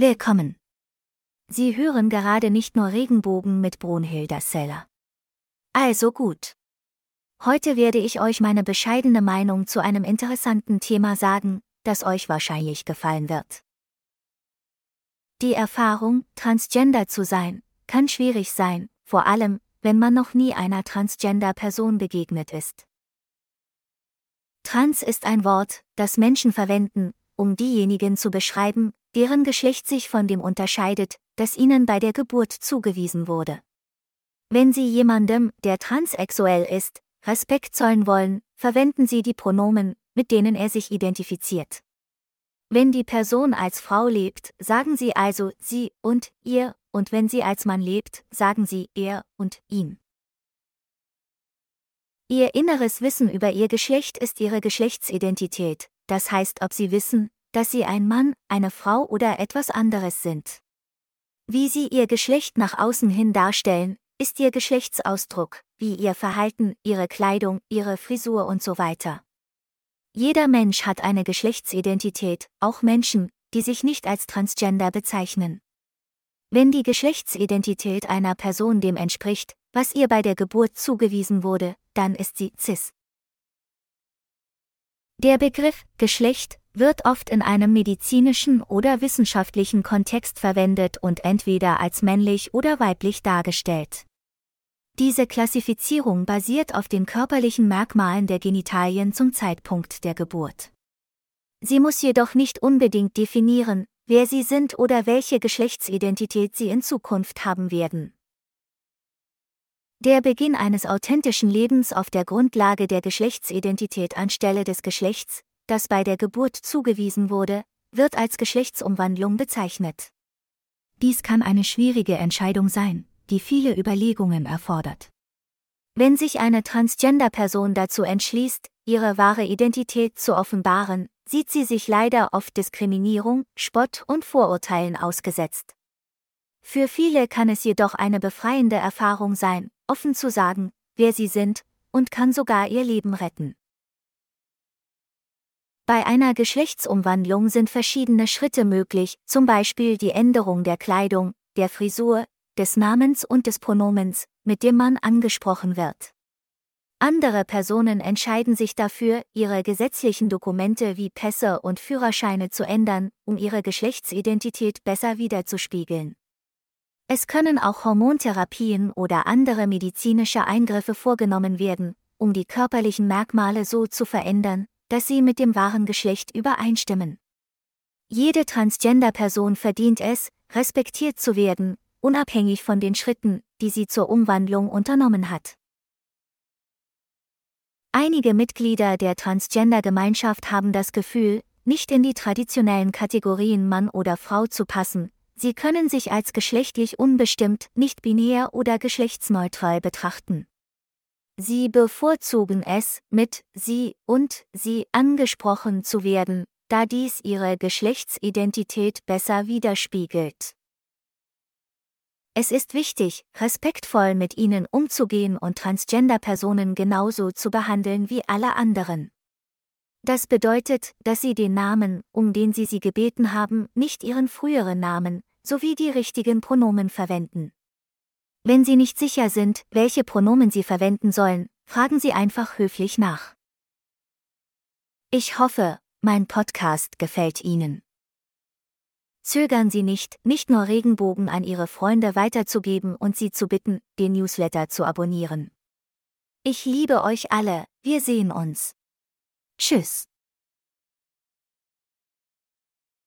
Willkommen. Sie hören gerade nicht nur Regenbogen mit Brunhilda Seller. Also gut. Heute werde ich euch meine bescheidene Meinung zu einem interessanten Thema sagen, das euch wahrscheinlich gefallen wird. Die Erfahrung, transgender zu sein, kann schwierig sein, vor allem, wenn man noch nie einer Transgender-Person begegnet ist. Trans ist ein Wort, das Menschen verwenden, um diejenigen zu beschreiben, deren Geschlecht sich von dem unterscheidet, das ihnen bei der Geburt zugewiesen wurde. Wenn Sie jemandem, der transsexuell ist, Respekt zollen wollen, verwenden Sie die Pronomen, mit denen er sich identifiziert. Wenn die Person als Frau lebt, sagen Sie also sie und ihr, und wenn sie als Mann lebt, sagen Sie er und ihn. Ihr inneres Wissen über ihr Geschlecht ist ihre Geschlechtsidentität, das heißt, ob sie wissen, dass sie ein Mann, eine Frau oder etwas anderes sind. Wie sie ihr Geschlecht nach außen hin darstellen, ist ihr Geschlechtsausdruck, wie ihr Verhalten, ihre Kleidung, ihre Frisur und so weiter. Jeder Mensch hat eine Geschlechtsidentität, auch Menschen, die sich nicht als Transgender bezeichnen. Wenn die Geschlechtsidentität einer Person dem entspricht, was ihr bei der Geburt zugewiesen wurde, dann ist sie cis. Der Begriff Geschlecht wird oft in einem medizinischen oder wissenschaftlichen Kontext verwendet und entweder als männlich oder weiblich dargestellt. Diese Klassifizierung basiert auf den körperlichen Merkmalen der Genitalien zum Zeitpunkt der Geburt. Sie muss jedoch nicht unbedingt definieren, wer sie sind oder welche Geschlechtsidentität sie in Zukunft haben werden. Der Beginn eines authentischen Lebens auf der Grundlage der Geschlechtsidentität anstelle des Geschlechts, das bei der Geburt zugewiesen wurde, wird als Geschlechtsumwandlung bezeichnet. Dies kann eine schwierige Entscheidung sein, die viele Überlegungen erfordert. Wenn sich eine Transgender-Person dazu entschließt, ihre wahre Identität zu offenbaren, sieht sie sich leider oft Diskriminierung, Spott und Vorurteilen ausgesetzt. Für viele kann es jedoch eine befreiende Erfahrung sein, offen zu sagen, wer sie sind, und kann sogar ihr Leben retten. Bei einer Geschlechtsumwandlung sind verschiedene Schritte möglich, zum Beispiel die Änderung der Kleidung, der Frisur, des Namens und des Pronomens, mit dem man angesprochen wird. Andere Personen entscheiden sich dafür, ihre gesetzlichen Dokumente wie Pässe und Führerscheine zu ändern, um ihre Geschlechtsidentität besser wiederzuspiegeln. Es können auch Hormontherapien oder andere medizinische Eingriffe vorgenommen werden, um die körperlichen Merkmale so zu verändern, dass sie mit dem wahren Geschlecht übereinstimmen. Jede Transgender-Person verdient es, respektiert zu werden, unabhängig von den Schritten, die sie zur Umwandlung unternommen hat. Einige Mitglieder der Transgender-Gemeinschaft haben das Gefühl, nicht in die traditionellen Kategorien Mann oder Frau zu passen, Sie können sich als geschlechtlich unbestimmt, nicht binär oder geschlechtsneutral betrachten. Sie bevorzugen es, mit sie und sie angesprochen zu werden, da dies ihre Geschlechtsidentität besser widerspiegelt. Es ist wichtig, respektvoll mit ihnen umzugehen und Transgender-Personen genauso zu behandeln wie alle anderen. Das bedeutet, dass sie den Namen, um den sie sie gebeten haben, nicht ihren früheren Namen, sowie die richtigen Pronomen verwenden. Wenn Sie nicht sicher sind, welche Pronomen Sie verwenden sollen, fragen Sie einfach höflich nach. Ich hoffe, mein Podcast gefällt Ihnen. Zögern Sie nicht, nicht nur Regenbogen an Ihre Freunde weiterzugeben und sie zu bitten, den Newsletter zu abonnieren. Ich liebe euch alle, wir sehen uns. Tschüss.